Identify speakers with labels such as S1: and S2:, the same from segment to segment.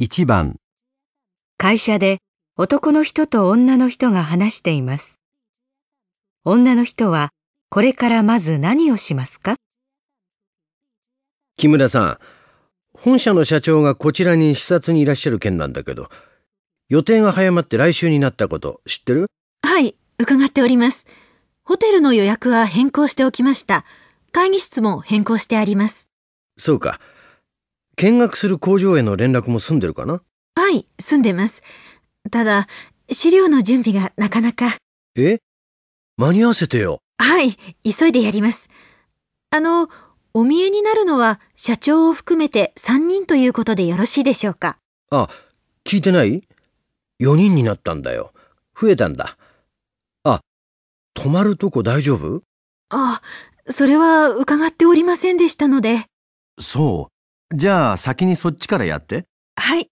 S1: 1番、
S2: 会社で男の人と女の人が話しています。女の人はこれからまず何をしますか？
S3: 木村さん、本社の社長がこちらに視察にいらっしゃる件なんだけど、予定が早まって来週になったこと知ってる？
S4: はい、伺っております。ホテルの予約は変更しておきました。会議室も変更してあります。
S3: そうか。見学する工場への連絡も済んでるかな？
S4: はい、住んでます。ただ、資料の準備がなかなか。
S3: え？間に合わせてよ。
S4: はい、急いでやります。あの、お見えになるのは社長を含めて3人ということでよろしいでしょうか？
S3: あ、聞いてない ?4 人になったんだよ。増えたんだ。あ、泊まるとこ大丈夫？
S4: あ、それは伺っておりませんでしたので。
S1: そう。じゃあ先にそっちからやって。
S4: はい。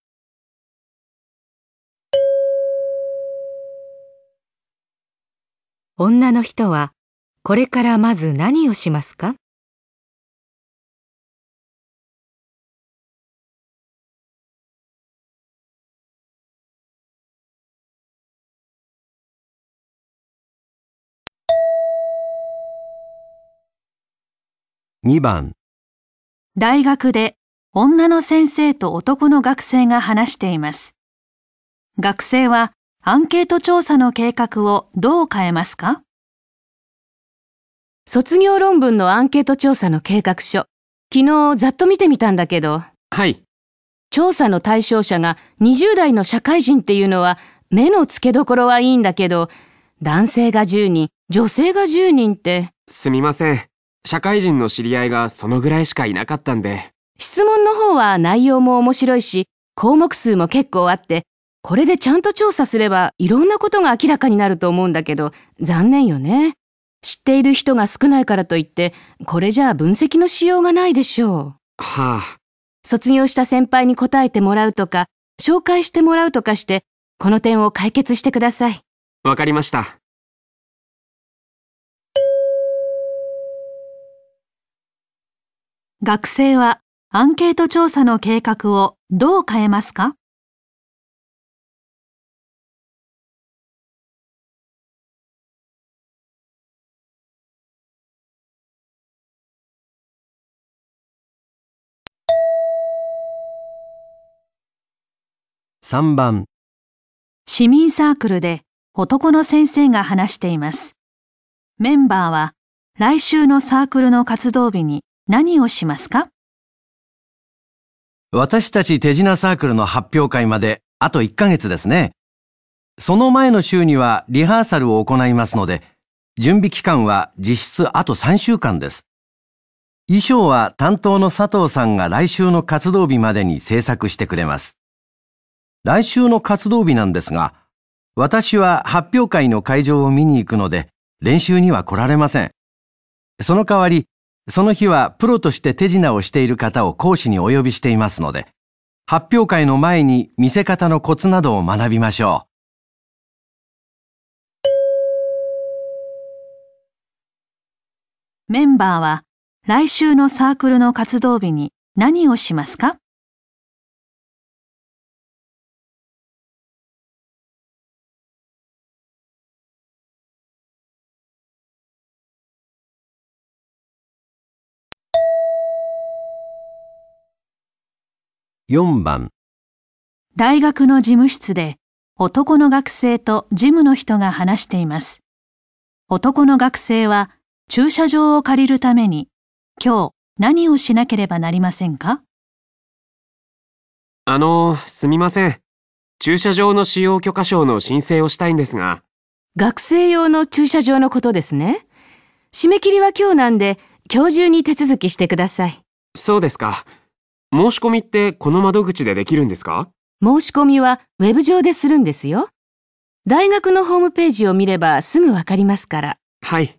S2: 女の人はこれからまず何をしますか
S1: ？2番、
S5: 大学で女の先生と男の学生が話しています。学生はアンケート調査の計画をどう変えますか？
S6: 卒業論文のアンケート調査の計画書。昨日ざっと見てみたんだけど、
S7: はい。
S6: 調査の対象者が20代の社会人っていうのは目の付けどころはいいんだけど、男性が10人、女性が10人って、
S7: すみません。社会人の知り合いがそのぐらいしかいなかったんで。
S6: 質問の方は内容も面白いし、項目数も結構あって、これでちゃんと調査すればいろんなことが明らかになると思うんだけど、残念よね。知っている人が少ないからといって、これじゃあ分析のしようがないでしょう。
S7: はあ。
S6: 卒業した先輩に答えてもらうとか、紹介してもらうとかして、この点を解決してください。
S7: わかりました。
S5: 学生はアンケート調査の計画をどう変えますか
S1: ？3番、
S5: 市民サークルで男の先生が話しています。メンバーは来週のサークルの活動日に何をしますか？
S1: 私たち手品サークルの発表会まであと1ヶ月ですね。その前の週にはリハーサルを行いますので、準備期間は実質あと3週間です。衣装は担当の佐藤さんが来週の活動日までに制作してくれます。来週の活動日なんですが、私は発表会の会場を見に行くので、練習には来られません。その代わり、その日はプロとして手品をしている方を講師にお呼びしていますので、発表会の前に見せ方のコツなどを学びましょう。
S5: メンバーは来週のサークルの活動日に何をしますか？
S1: 4番、
S5: 大学の事務室で男の学生と事務の人が話しています。男の学生は駐車場を借りるために今日何をしなければなりませんか？
S7: あの、すみません。駐車場の使用許可証の申請をしたいんですが。
S6: 学生用の駐車場のことですね。締め切りは今日なんで、今日中に手続きしてください。
S7: そうですか。申し込みってこの窓口でできるんですか？
S6: 申し込みはウェブ上でするんですよ。大学のホームページを見ればすぐわかりますから。
S7: はい。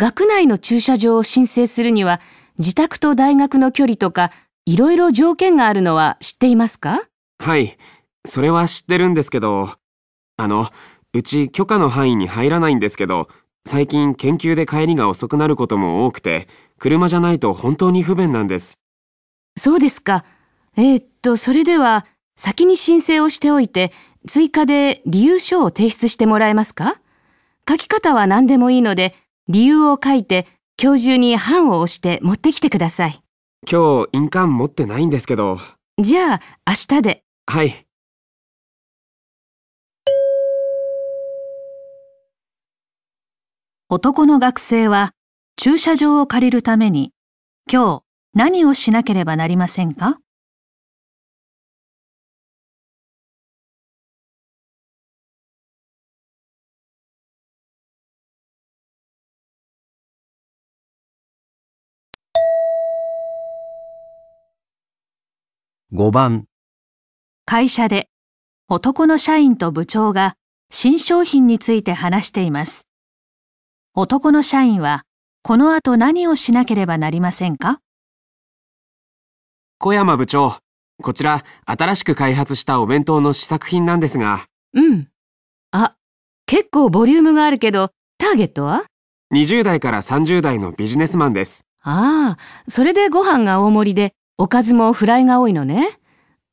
S6: 学内の駐車場を申請するには、自宅と大学の距離とか、いろいろ条件があるのは知っていますか？
S7: はい。それは知ってるんですけど。あの、うち許可の範囲に入らないんですけど、最近研究で帰りが遅くなることも多くて、車じゃないと本当に不便なんです。
S6: そうですか。えーっと、と、それでは、先に申請をしておいて、追加で理由書を提出してもらえますか？書き方は何でもいいので、理由を書いて、今日中に版を押して持ってきてください。
S7: 今日印鑑持ってないんですけど。
S6: じゃあ、明日で。
S7: はい。
S5: 男の学生は駐車場を借りるために今日何をしなければなりませんか
S1: ？5番、
S5: 会社で男の社員と部長が新商品について話しています。男の社員はこの後何をしなければなりませんか？
S7: 小山部長、こちら新しく開発したお弁当の試作品なんですが、
S6: うん。あ、結構ボリュームがあるけど、ターゲットは
S7: ？20代から30代のビジネスマンです。
S6: ああ、それでご飯が大盛りで、おかずもフライが多いのね。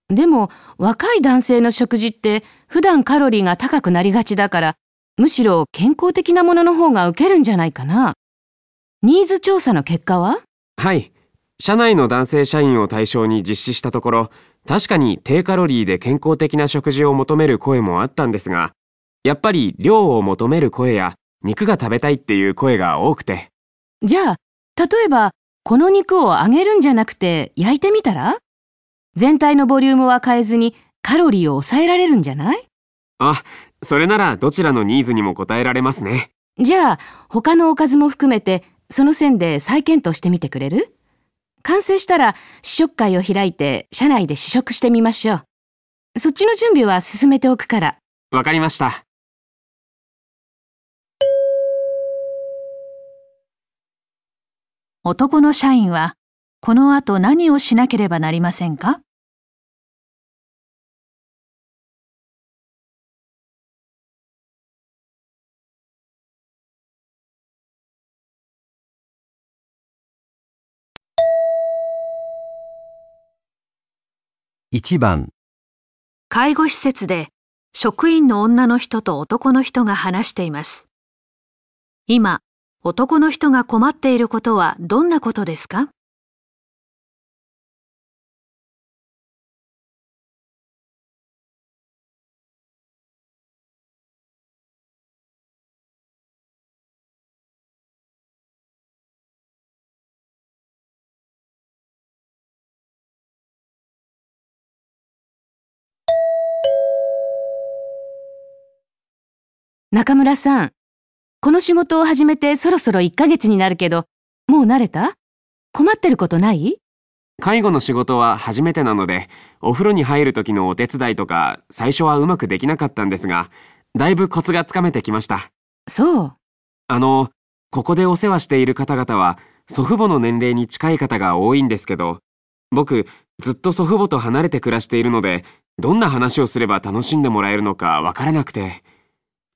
S6: でも、若い男性の食事って普段カロリーが高くなりがちだから、むしろ健康的なものの方が受けるんじゃないかな。ニーズ調査の結果は？
S7: はい。社内の男性社員を対象に実施したところ、確かに低カロリーで健康的な食事を求める声もあったんですが、やっぱり量を求める声や肉が食べたいっていう声が多くて。
S6: じゃあ、例えば、この肉を揚げるんじゃなくて焼いてみたら？全体のボリュームは変えずにカロリーを抑えられるんじゃない？
S7: あ、それならどちらのニーズにも応えられますね。
S6: じゃあ、他のおかずも含めて、その線で再検討してみてくれる？完成したら試食会を開いて社内で試食してみましょう。そっちの準備は進めておくから。
S7: わかりました。
S5: 男の社員はこの後何をしなければなりませんか？
S1: 1番、
S5: 介護施設で職員の女の人と男の人が話しています。今、男の人が困っていることはどんなことですか？
S6: 中村さん、この仕事を始めてそろそろ1ヶ月になるけど、もう慣れた？困ってることない？
S7: 介護の仕事は初めてなので、お風呂に入る時のお手伝いとか、最初はうまくできなかったんですが、だいぶコツがつかめてきました。
S6: そう。
S7: あの、ここでお世話している方々は、祖父母の年齢に近い方が多いんですけど、僕、ずっと祖父母と離れて暮らしているので、どんな話をすれば楽しんでもらえるのかわからなくて。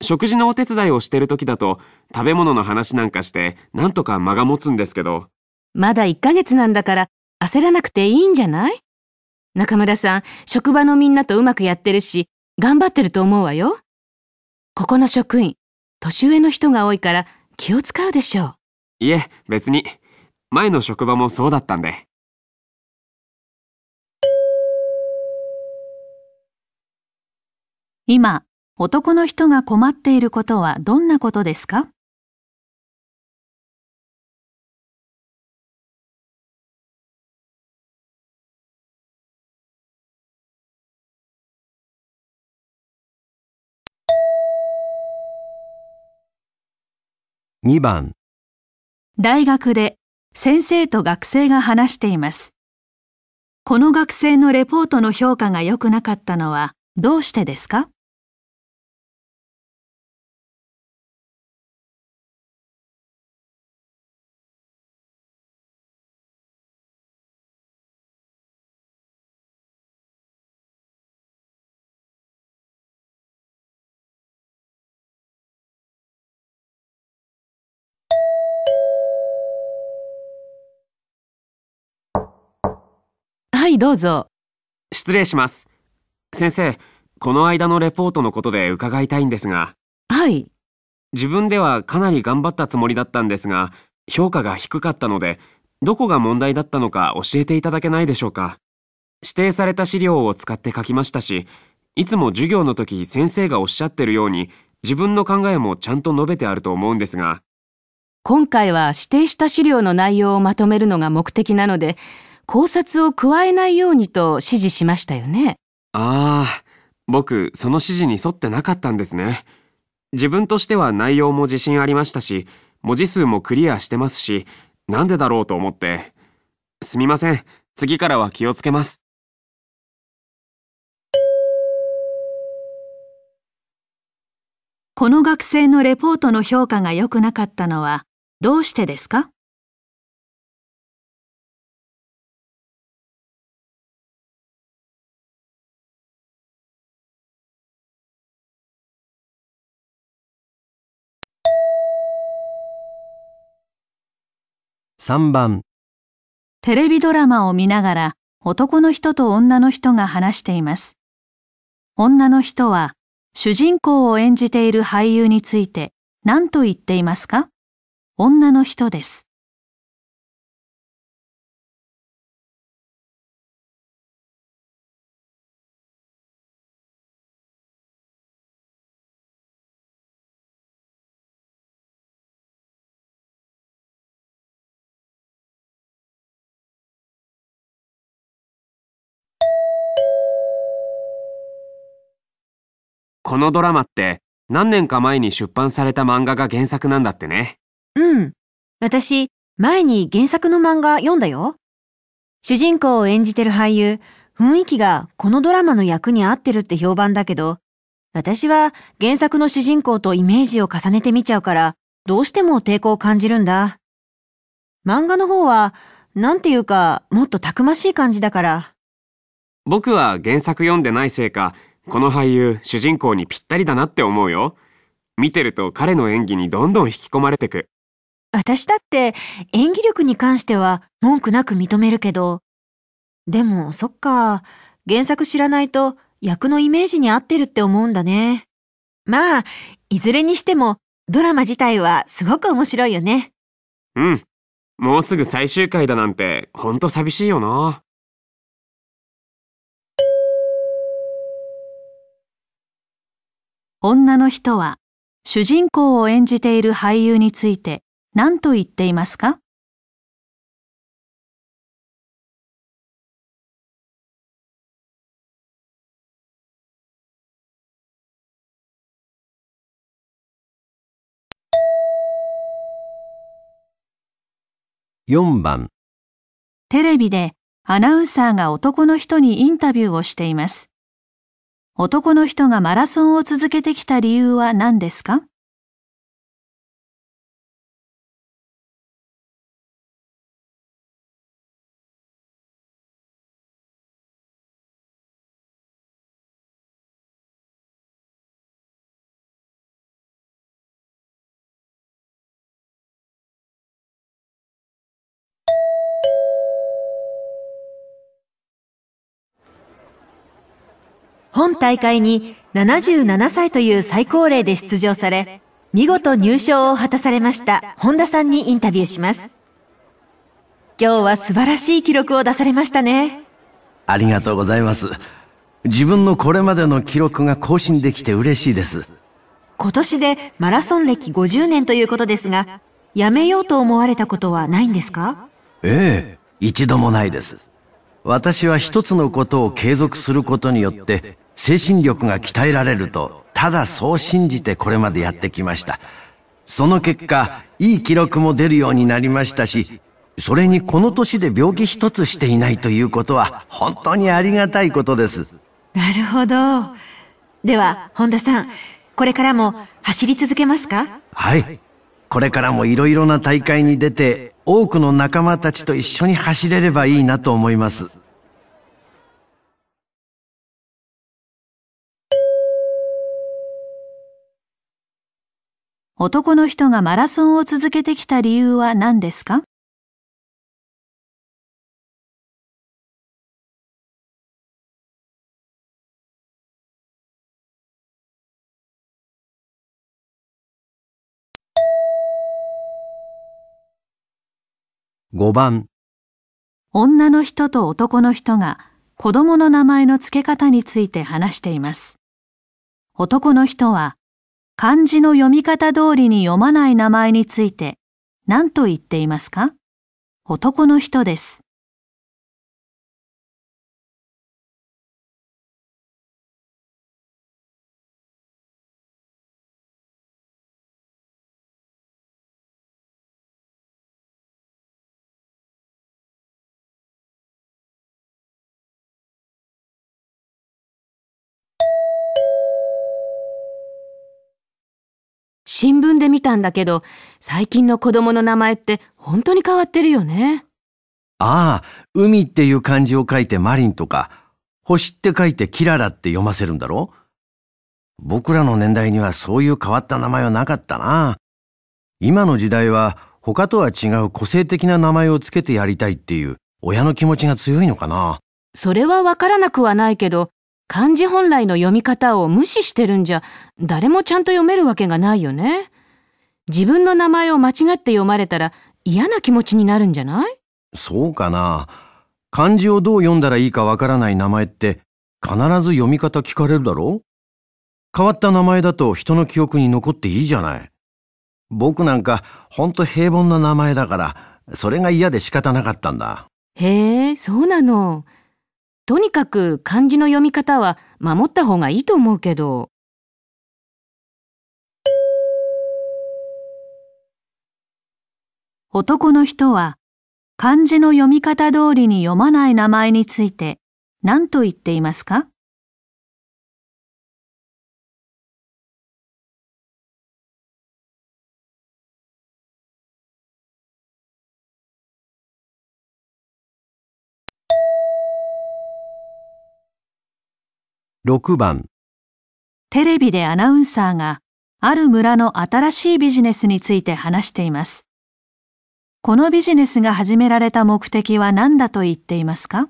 S7: 食事のお手伝いをしてる時だと、食べ物の話なんかして、なんとか間が持つんですけど、
S6: まだ1ヶ月なんだから焦らなくていいんじゃない？中村さん、職場のみんなとうまくやってるし、頑張ってると思うわよ。ここの職員、年上の人が多いから気を使うでしょう。
S7: いえ、別に。前の職場もそうだったんで。
S5: 今、男の人が困っていることはどんなことですか
S1: ？2番、
S5: 大学で先生と学生が話しています。この学生のレポートの評価が良くなかったのはどうしてですか？
S6: どうぞ。
S7: 失礼します。先生、この間のレポートのことで伺いたいんですが、
S6: はい。
S7: 自分ではかなり頑張ったつもりだったんですが、評価が低かったので、どこが問題だったのか教えていただけないでしょうか。指定された資料を使って書きましたし、いつも授業の時先生がおっしゃってるように、自分の考えもちゃんと述べてあると思うんですが、
S6: 今回は指定した資料の内容をまとめるのが目的なので、考察を加えないようにと指示しましたよね。
S7: ああ、僕、その指示に沿ってなかったんですね。自分としては内容も自信ありましたし、文字数もクリアしてますし、なんでだろうと思って。すみません。次からは気をつけます。
S5: この学生のレポートの評価が良くなかったのはどうしてですか？
S1: 3番、
S5: テレビドラマを見ながら男の人と女の人が話しています。女の人は主人公を演じている俳優について何と言っていますか？女の人です。
S7: このドラマって何年か前に出版された漫画が原作なんだってね。
S4: うん。私、前に原作の漫画読んだよ。主人公を演じてる俳優、雰囲気がこのドラマの役に合ってるって評判だけど、私は原作の主人公とイメージを重ねてみちゃうから、どうしても抵抗を感じるんだ。漫画の方は、なんていうか、もっとたくましい感じだから。
S7: 僕は原作読んでないせいか、この俳優、主人公にぴったりだなって思うよ。見てると彼の演技にどんどん引き込まれてく。
S4: 私だって演技力に関しては文句なく認めるけど。でも、そっか。原作知らないと役のイメージに合ってるって思うんだね。まあ、いずれにしてもドラマ自体はすごく面白いよね。
S7: うん。もうすぐ最終回だなんて、ほんと寂しいよな。
S5: 女の人は主人公を演じている俳優について何と言っていますか
S1: ？4番、
S5: テレビでアナウンサーが男の人にインタビューをしています。男の人がマラソンを続けてきた理由は何ですか？
S4: 本大会に77歳という最高齢で出場され、見事入賞を果たされました本田さんにインタビューします。今日は素晴らしい記録を出されましたね。
S1: ありがとうございます。自分のこれまでの記録が更新できて嬉しいです。
S4: 今年でマラソン歴50年ということですが、やめようと思われたことはないんですか？
S1: ええ、一度もないです。私は一つのことを継続することによって精神力が鍛えられると、ただそう信じてこれまでやってきました。その結果、いい記録も出るようになりましたし、それにこの年で病気一つしていないということは本当にありがたいことです。
S4: なるほど。では、本田さん、これからも走り続けますか？
S1: はい。これからもいろいろな大会に出て、多くの仲間たちと一緒に走れればいいなと思います。
S5: 男の人がマラソンを続けてきた理由は何ですか
S1: ？5番
S5: 女の人と男の人が子供の名前の付け方について話しています。男の人は漢字の読み方通りに読まない名前について何と言っていますか？男の人です。
S6: 新聞で見たんだけど、最近の子供の名前って本当に変わってるよね。
S1: ああ、海っていう漢字を書いてマリンとか、星って書いてキララって読ませるんだろ？僕らの年代にはそういう変わった名前はなかったな。今の時代は他とは違う個性的な名前をつけてやりたいっていう親の気持ちが強いのかな。
S6: それはわからなくはないけど、漢字本来の読み方を無視してるんじゃ、誰もちゃんと読めるわけがないよね。自分の名前を間違って読まれたら嫌な気持ちになるんじゃない？
S1: そうかな。漢字をどう読んだらいいかわからない名前って必ず読み方聞かれるだろ？変わった名前だと人の記憶に残っていいじゃない。僕なんかほんと平凡な名前だから、それが嫌で仕方なかったんだ。
S6: へえ、そうなの。とにかく漢字の読み方は守った方がいいと思うけど。
S5: 男の人は漢字の読み方通りに読まない名前について何と言っていますか？
S1: 6番、
S5: テレビでアナウンサーがある村の新しいビジネスについて話しています。このビジネスが始められた目的は何だと言っていますか？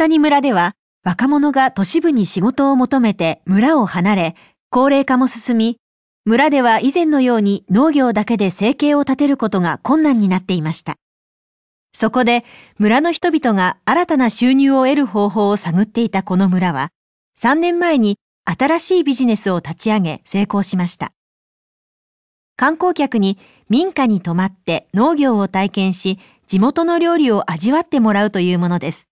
S4: 谷村では若者が都市部に仕事を求めて村を離れ、高齢化も進み、村では以前のように農業だけで生計を立てることが困難になっていました。そこで村の人々が新たな収入を得る方法を探っていたこの村は、3年前に新しいビジネスを立ち上げ成功しました。観光客に民家に泊まって農業を体験し、地元の料理を味わってもらうというものです。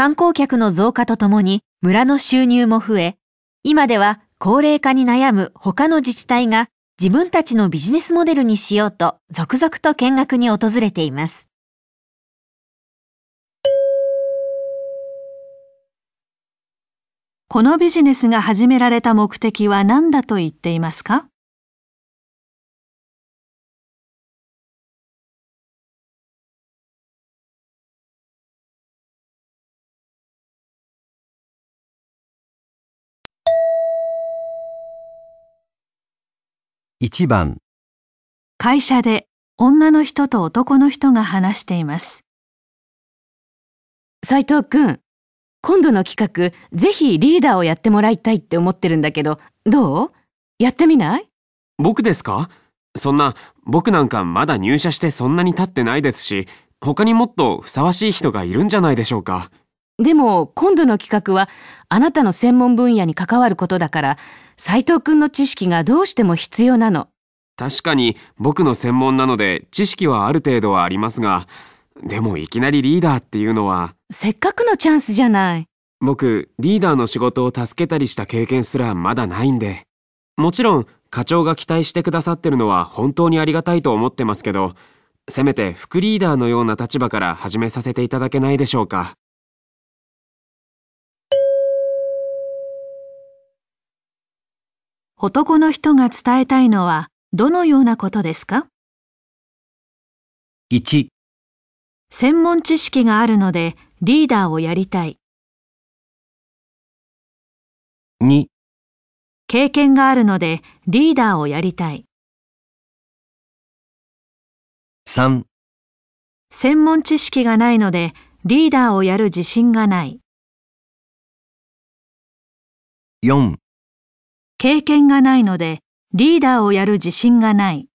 S4: 観光客の増加とともに村の収入も増え、今では高齢化に悩む他の自治体が自分たちのビジネスモデルにしようと続々と見学に訪れています。
S5: このビジネスが始められた目的は何だと言っていますか？
S1: 1番、
S5: 会社で女の人と男の人が話しています。
S6: 斉藤くん、今度の企画、ぜひリーダーをやってもらいたいって思ってるんだけど、どう？やってみない？
S7: 僕ですか？そんな、僕なんかまだ入社してそんなに経ってないですし、他にもっとふさわしい人がいるんじゃないでしょうか。
S6: でも、今度の企画は、あなたの専門分野に関わることだから、斉藤くんの知識がどうしても必要なの。
S7: 確かに僕の専門なので知識はある程度はありますが、でもいきなりリーダーっていうのは、
S6: せっかくのチャンスじゃない。
S7: 僕、リーダーの仕事を助けたりした経験すらまだないんで。もちろん、課長が期待してくださってるのは本当にありがたいと思ってますけど、せめて副リーダーのような立場から始めさせていただけないでしょうか。
S5: 男の人が伝えたいのはどのようなことですか
S1: ？1、
S5: 専門知識があるのでリーダーをやりたい。
S1: 2、
S5: 経験があるのでリーダーをやりたい。
S1: 3、
S5: 専門知識がないのでリーダーをやる自信がない。
S1: 4、
S5: 経験がないのでリーダーをやる自信がない。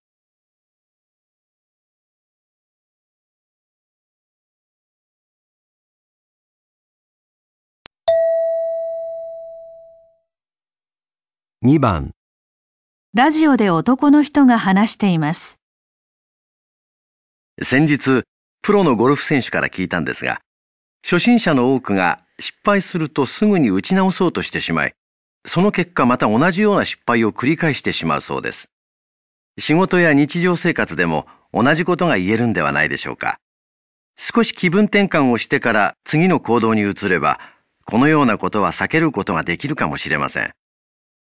S1: 2番、
S5: ラジオで男の人が話しています。
S1: 先日、プロのゴルフ選手から聞いたんですが、初心者の多くが失敗するとすぐに打ち直そうとしてしまい、その結果また同じような失敗を繰り返してしまうそうです。仕事や日常生活でも同じことが言えるんではないでしょうか。少し気分転換をしてから次の行動に移れば、このようなことは避けることができるかもしれません。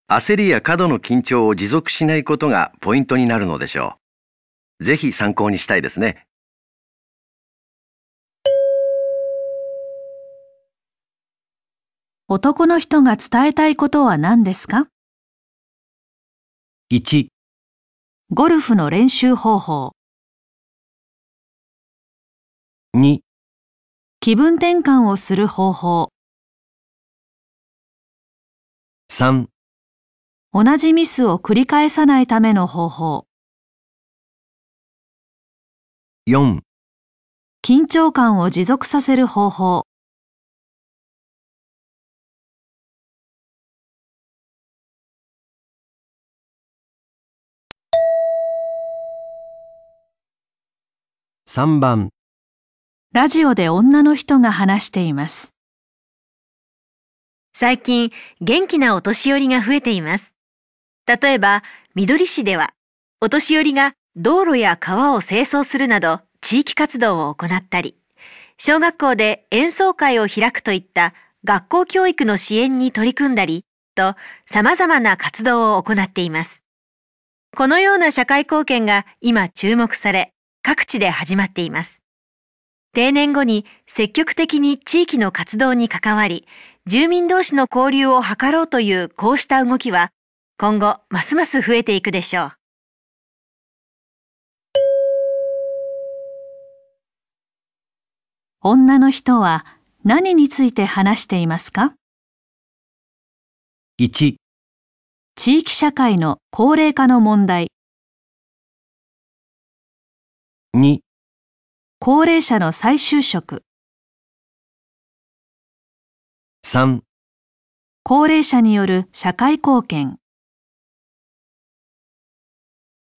S1: 焦りや過度の緊張を持続しないことがポイントになるのでしょう。ぜひ参考にしたいですね。
S5: 男の人が伝えたいことは何ですか
S1: ？1、
S5: ゴルフの練習方法。
S1: 2、
S5: 気分転換をする方法。
S1: 3、
S5: 同じミスを繰り返さないための方法。
S1: 4、
S5: 緊張感を持続させる方法。
S1: 3番、
S5: ラジオで女の人が話しています。
S4: 最近、元気なお年寄りが増えています。例えば、緑市では、お年寄りが道路や川を清掃するなど地域活動を行ったり、小学校で演奏会を開くといった学校教育の支援に取り組んだり、と様々な活動を行っています。このような社会貢献が今注目され、各地で始まっています。定年後に積極的に地域の活動に関わり、住民同士の交流を図ろうというこうした動きは、今後ますます増えていくでしょう。
S5: 女の人は何について話していますか
S1: ？1、
S5: 地域社会の高齢化の問題、
S1: 2、
S5: 高齢者の再就職、
S1: 3、
S5: 高齢者による社会貢献、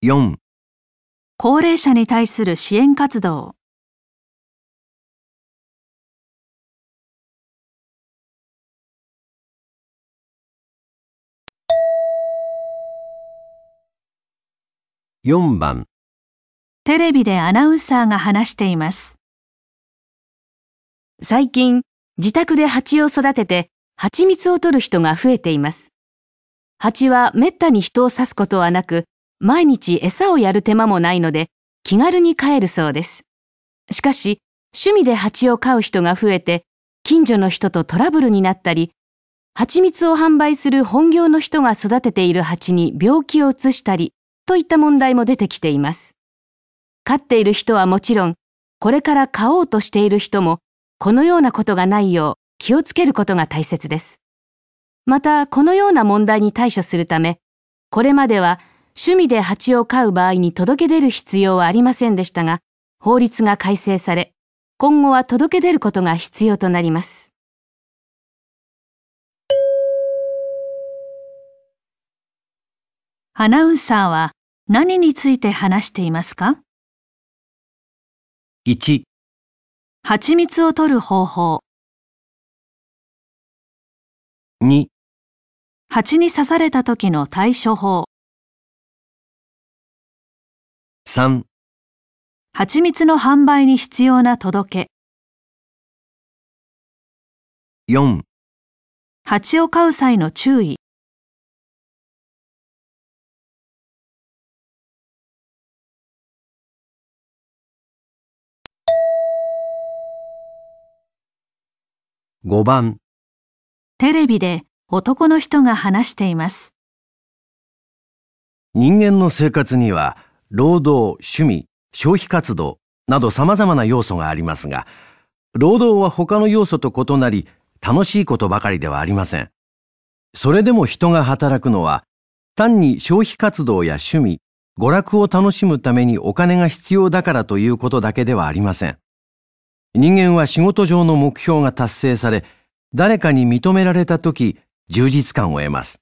S1: 4、
S5: 高齢者に対する支援活動、
S1: 4番、
S5: テレビでアナウンサーが話しています。
S6: 最近、自宅で蜂を育てて蜂蜜を取る人が増えています。蜂はめったに人を刺すことはなく、毎日餌をやる手間もないので、気軽に飼えるそうです。しかし、趣味で蜂を飼う人が増えて、近所の人とトラブルになったり、蜂蜜を販売する本業の人が育てている蜂に病気を移したり、といった問題も出てきています。飼っている人はもちろん、これから飼おうとしている人も、このようなことがないよう気をつけることが大切です。また、このような問題に対処するため、これまでは趣味で蜂を飼う場合に届け出る必要はありませんでしたが、法律が改正され、今後は届け出ることが必要となります。
S5: アナウンサーは何について話していますか？
S1: 1、
S5: 蜂蜜を取る方法、
S1: 2、
S5: 蜂に刺された時の対処法、
S1: 3、
S5: 蜂蜜の販売に必要な届け、
S1: 4、
S5: 蜂を飼う際の注意、
S1: 5番、
S5: テレビで男の人が話しています。
S1: 人間の生活には、労働、趣味、消費活動など様々な要素がありますが、労働は他の要素と異なり、楽しいことばかりではありません。それでも人が働くのは、単に消費活動や趣味、娯楽を楽しむためにお金が必要だからということだけではありません。人間は仕事上の目標が達成され、誰かに認められたとき、充実感を得ます。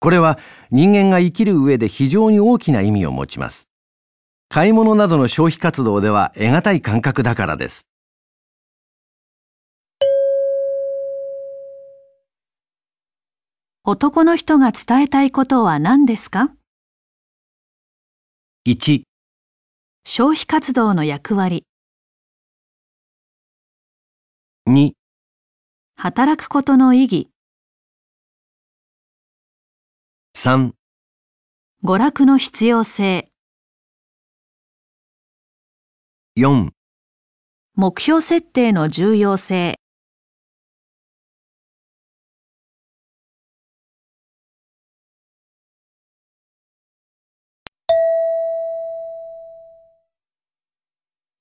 S1: これは人間が生きる上で非常に大きな意味を持ちます。買い物などの消費活動では得難い感覚だからです。
S5: 男の人が伝えたいことは何ですか
S1: ？1、
S5: 消費活動の役割、
S1: 2、
S5: 働くことの意義、
S1: 3、
S5: 娯楽の必要性、
S1: 4、
S5: 目標設定の重要性、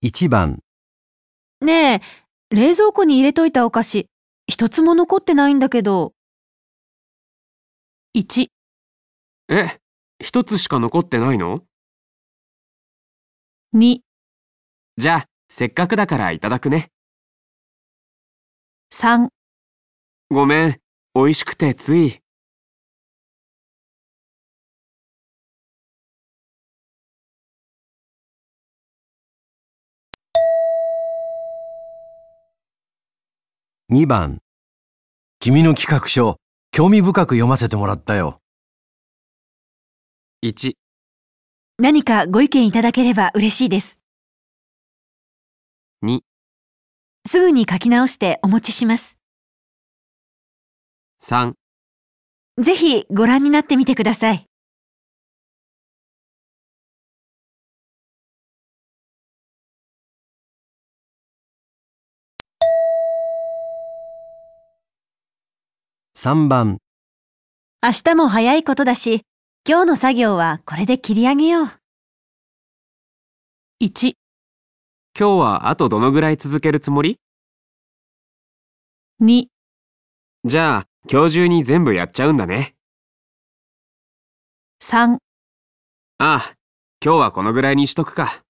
S1: 1番、
S4: ねえ、冷蔵庫に入れといたお菓子、一つも残ってないんだけど、
S5: 1、
S7: え、一つしか残ってないの
S5: ？2、
S7: じゃあ、せっかくだからいただくね。
S5: 3、
S7: ごめん、美味しくてつい。
S1: 2番。君の企画書、興味深く読ませてもらったよ。
S7: 1、
S4: 何かご意見いただければ嬉しいです。
S7: 2、
S4: すぐに書き直してお持ちします。
S7: 3
S4: ぜひご覧になってみてください。
S1: 3番。
S4: 明日も早いことだし、今日の作業はこれで切り上げよう。
S5: 1、
S7: 今日はあとどのぐらい続けるつもり
S5: ？2、
S7: じゃあ、今日中に全部やっちゃうんだね。
S5: 3、
S7: ああ、今日はこのぐらいにしとくか。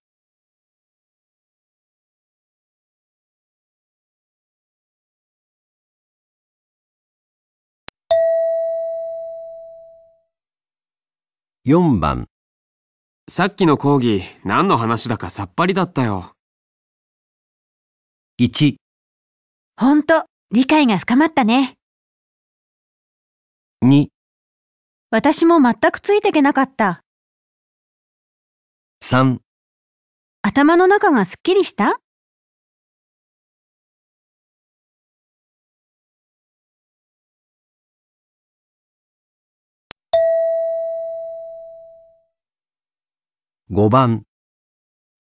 S1: 4番。
S7: さっきの講義、何の話だかさっぱりだったよ。
S1: 1、
S4: ほんと、理解が深まったね。
S1: 2、
S4: 私も全くついてけなかった。
S1: 3、
S4: 頭の中がすっきりした？
S1: 5番。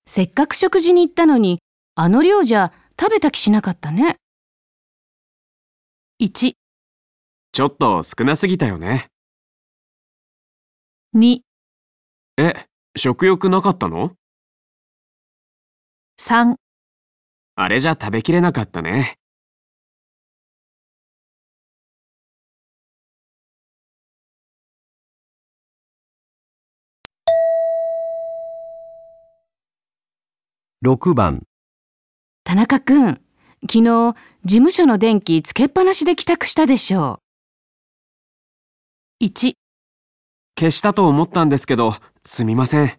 S6: せっかく食事に行ったのに、あの量じゃ食べた気しなかったね。
S5: 1、
S7: ちょっと少なすぎたよね。
S5: 2、
S7: え、食欲なかったの
S5: ？3、
S7: あれじゃ食べきれなかったね。
S1: 6番。
S6: 田中くん、昨日、事務所の電気つけっぱなしで帰宅したでしょ
S5: 1、
S7: 消したと思ったんですけど、すみません。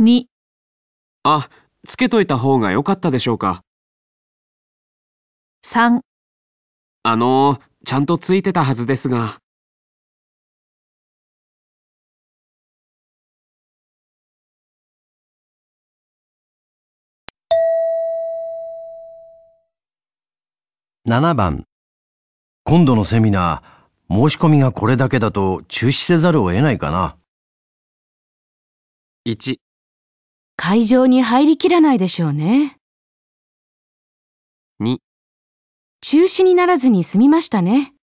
S5: 2、
S7: あ、つけといた方が良かったでしょうか。
S5: 3、
S7: あのー、ちゃんとついてたはずですが。
S1: 7番。今度のセミナー、申し込みがこれだけだと中止せざるを得ないかな。
S7: 1、
S6: う。会場に入りきらないでしょうね。
S7: 2、
S6: 中止にならずに済みましたね。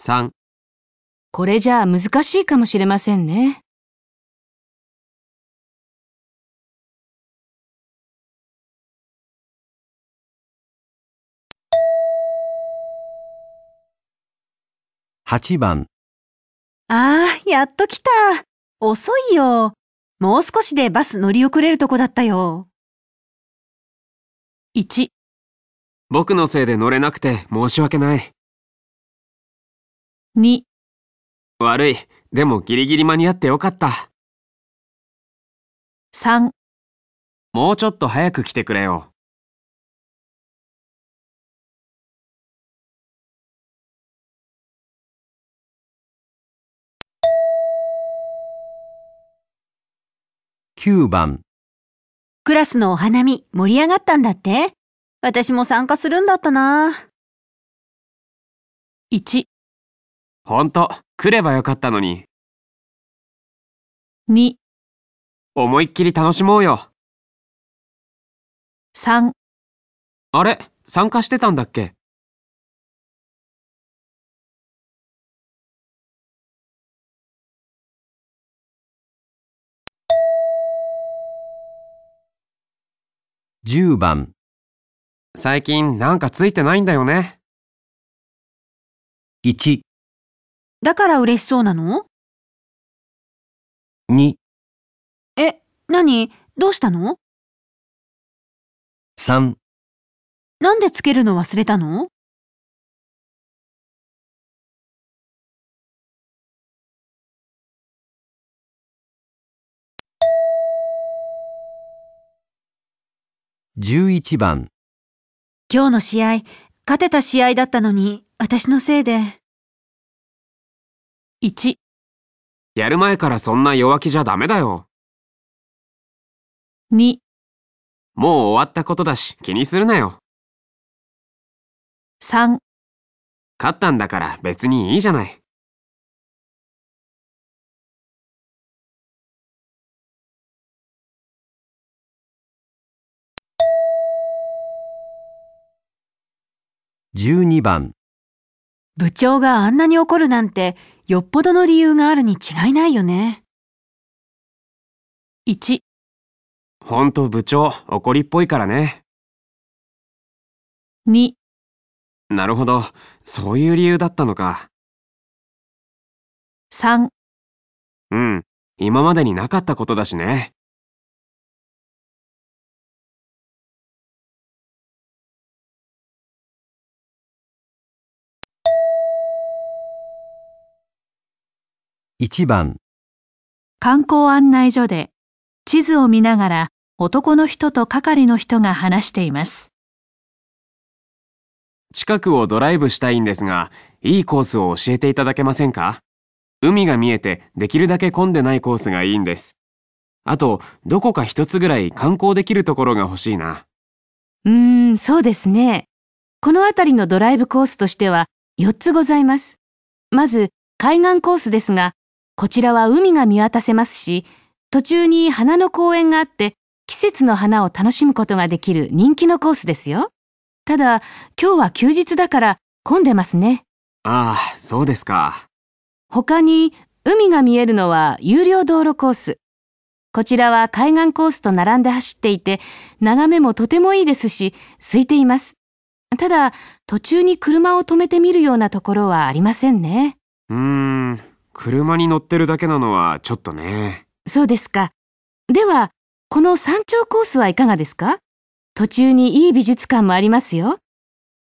S7: 3、
S6: これじゃあ難しいかもしれませんね。
S1: 8番、
S4: ああ、やっと来た。遅いよ。もう少しでバス乗り遅れるとこだったよ。
S5: 1、
S7: 僕のせいで乗れなくて申し訳ない。
S5: 2、
S7: 悪い。でもギリギリ間に合ってよかった。
S5: 3、
S7: もうちょっと早く来てくれよ。
S1: 9番、
S4: クラスのお花見盛り上がったんだって？私も参加するんだったな。
S5: 1、
S7: ほんと、来ればよかったのに。
S5: 2、
S7: 思いっきり楽しもうよ。
S5: 3、
S7: あれ参加してたんだっけ？
S1: 10番、
S7: 最近なんかついてないんだよね。
S1: 1、
S4: だから嬉しそうなの
S1: ？2、
S4: え、何？どうしたの
S1: ？3、
S4: なんでつけるの忘れたの？
S1: 11番、
S4: 今日の試合、勝てた試合だったのに、私のせいで。
S5: 1、
S7: やる前からそんな弱気じゃダメだよ。
S5: 2、
S7: もう終わったことだし気にするなよ。
S5: 3、
S7: 勝ったんだから別にいいじゃない。
S1: 12番、
S4: 部長があんなに怒るなんて、よっぽどの理由があるに違いないよね。
S5: 1、
S7: ほんと部長、怒りっぽいからね。
S5: 2、
S7: なるほど、そういう理由だったのか。
S5: 3、
S7: うん、今までになかったことだしね。
S1: 1番、
S5: 観光案内所で地図を見ながら男の人と係の人が話しています。
S7: 近くをドライブしたいんですが、いいコースを教えていただけませんか？海が見えてできるだけ混んでないコースがいいんです。あと、どこか一つぐらい観光できるところが欲しいな。
S6: うーん、そうですね。この辺りのドライブコースとしては4つございます。まず、海岸コースですが、こちらは海が見渡せますし、途中に花の公園があって、季節の花を楽しむことができる人気のコースですよ。ただ、今日は休日だから混んでますね。
S7: ああ、そうですか。
S6: 他に、海が見えるのは有料道路コース。こちらは海岸コースと並んで走っていて、眺めもとてもいいですし、空いています。ただ、途中に車を止めてみるようなところはありませんね。
S7: うーん、車に乗ってるだけなのはちょっとね。
S6: そうですか。では、この山頂コースはいかがですか？途中にいい美術館もありますよ。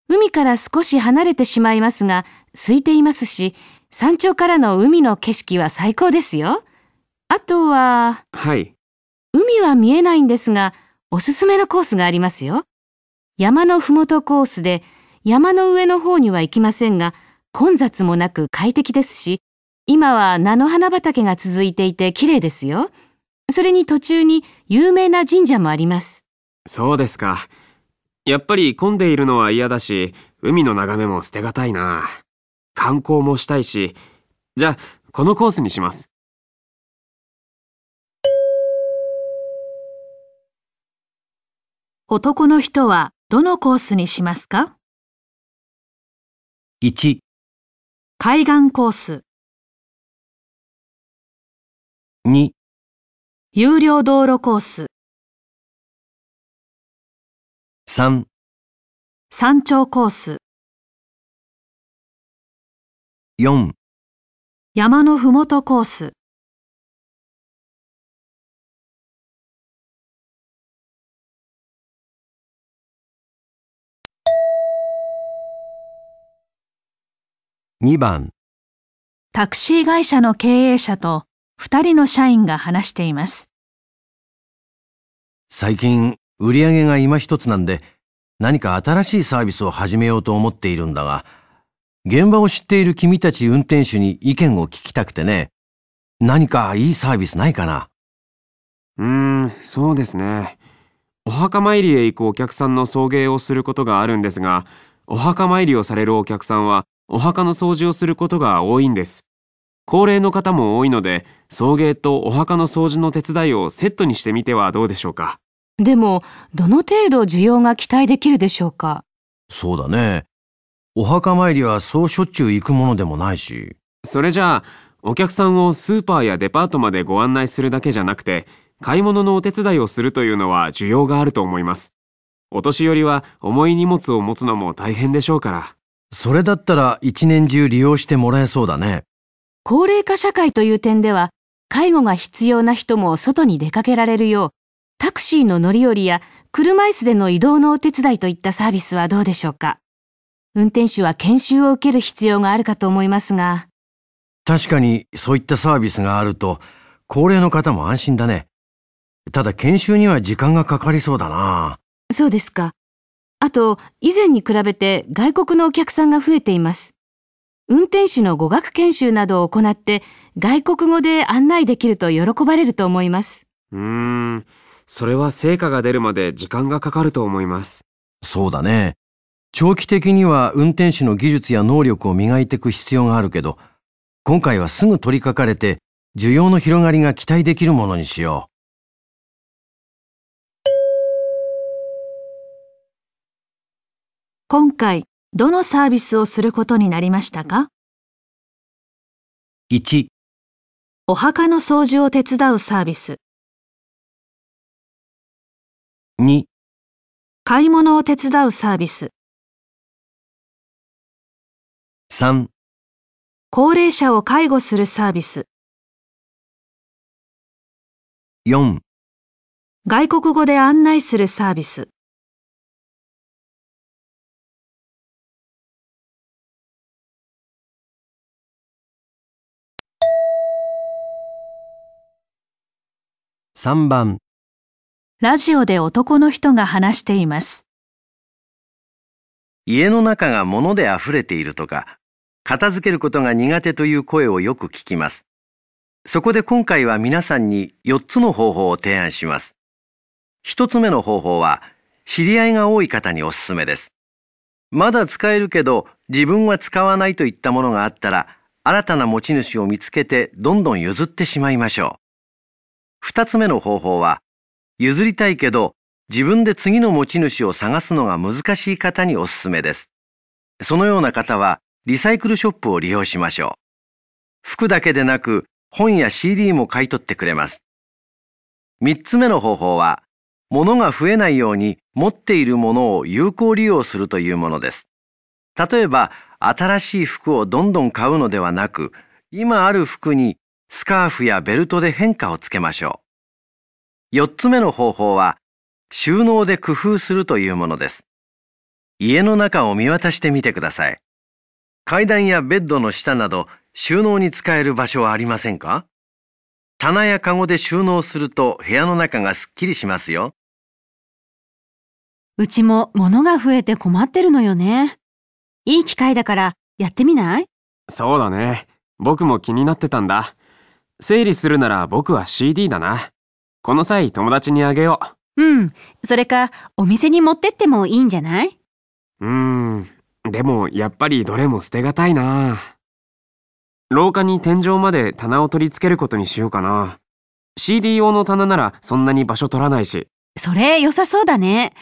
S6: 海から少し離れてしまいますが、空いていますし、山頂からの海の景色は最高ですよ。あとは、
S7: はい。
S6: 海は見えないんですが、おすすめのコースがありますよ。山のふもとコースで、山の上の方には行きませんが、混雑もなく快適ですし、今は菜の花畑が続いていて綺麗ですよ。それに途中に有名な神社もあります。
S7: そうですか。やっぱり混んでいるのは嫌だし、海の眺めも捨てがたいな。観光もしたいし、じゃあ、このコースにします。
S5: 男の人はどのコースにしますか
S3: ？1、
S5: 海岸コース、
S3: 2、
S5: 有料道路コース、
S3: 3、
S5: 山頂コース、
S3: 4、
S5: 山のふもとコース、
S3: 2番、
S5: タクシー会社の経営者と2人の社員が話しています。
S3: 最近売り上げが今一つなんで何か新しいサービスを始めようと思っているんだが、現場を知っている君たち運転手に意見を聞きたくてね、何かいいサービスないかな？
S7: うーん、そうですね。お墓参りへ行くお客さんの送迎をすることがあるんですが、お墓参りをされるお客さんはお墓の掃除をすることが多いんです。高齢の方も多いので、送迎とお墓の掃除の手伝いをセットにしてみてはどうでしょうか？
S6: でも、どの程度需要が期待できるでしょうか？
S3: そうだね。お墓参りはそうしょっちゅう行くものでもないし。
S7: それじゃあ、お客さんをスーパーやデパートまでご案内するだけじゃなくて、買い物のお手伝いをするというのは需要があると思います。お年寄りは重い荷物を持つのも大変でしょうから。
S3: それだったら一年中利用してもらえそうだね。
S6: 高齢化社会という点では、介護が必要な人も外に出かけられるよう、タクシーの乗り降りや車椅子での移動のお手伝いといったサービスはどうでしょうか？運転手は研修を受ける必要があるかと思いますが、
S3: 確かにそういったサービスがあると、高齢の方も安心だね。ただ研修には時間がかかりそうだな。
S6: そうですか。あと、以前に比べて外国のお客さんが増えています。運転手の語学研修などを行って、外国語で案内できると喜ばれると思います。
S7: うーん、それは成果が出るまで時間がかかると思います。
S3: そうだね。長期的には運転手の技術や能力を磨いていく必要があるけど、今回はすぐ取り掛かれて、需要の広がりが期待できるものにしよ
S5: 今回、どのサービスをすることになりましたか？
S3: う。1、
S5: お墓の掃除を手伝うサービス、
S3: 2、
S5: 買い物を手伝うサービス、
S3: 3、
S5: 高齢者を介護するサービス、
S3: 4、
S5: 外国語で案内するサービス。
S3: 3番、
S5: ラジオで男の人が話しています。
S1: 家の中が物で溢れているとか、片付けることが苦手という声をよく聞きます。そこで今回は皆さんに4つの方法を提案します。1つ目の方法は、知り合いが多い方におすすめです。まだ使えるけど自分は使わないといったものがあったら、新たな持ち主を見つけてどんどん譲ってしまいましょう。2つ目の方法は、譲りたいけど自分で次の持ち主を探すのが難しい方におすすめです。そのような方はリサイクルショップを利用しましょう。服だけでなく本や CD も買い取ってくれます。三つ目の方法は、物が増えないように持っているものを有効利用するというものです。例えば、新しい服をどんどん買うのではなく、今ある服にスカーフやベルトで変化をつけましょう。四つ目の方法は、収納で工夫するというものです。家の中を見渡してみてください。階段やベッドの下など収納に使える場所はありませんか？棚やカゴで収納すると部屋の中がすっきりしますよ。
S4: うちも物が増えて困ってるのよね。いい機会だからやってみない？
S7: そうだね。僕も気になってたんだ。整理するなら僕は CD だな。この際友達にあげよ
S4: うん。それか、お店に持ってってもいいんじゃない？う
S7: うーん。でもやっぱりどれも捨てがたいな。廊下に天井まで棚を取り付けることにしようかな。CD 用の棚ならそんなに場所取らないし。
S4: それ良さそうだね。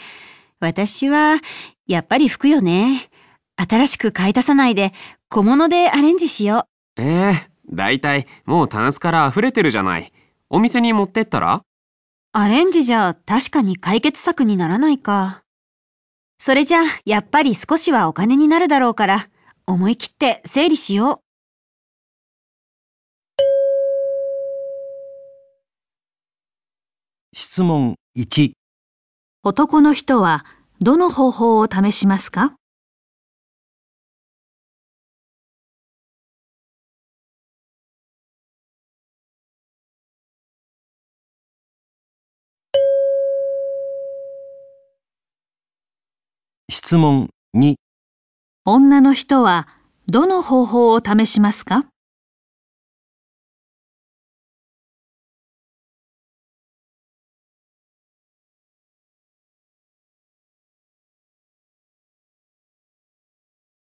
S4: 私は、やっぱり服よね。新しく買い足さないで、小物でアレンジしよ
S7: う。ええー、だいたいもうタンスから溢れてるじゃない。お店に持ってったら？
S4: アレンジじゃ確かに解決策にならないか。それじゃ、やっぱり少しはお金になるだろうから、思い切って整理しよう。
S3: 質問1
S5: 男の人はどの方法を試しますか？
S3: 質問2
S5: 女の人はどの方法を試しますか？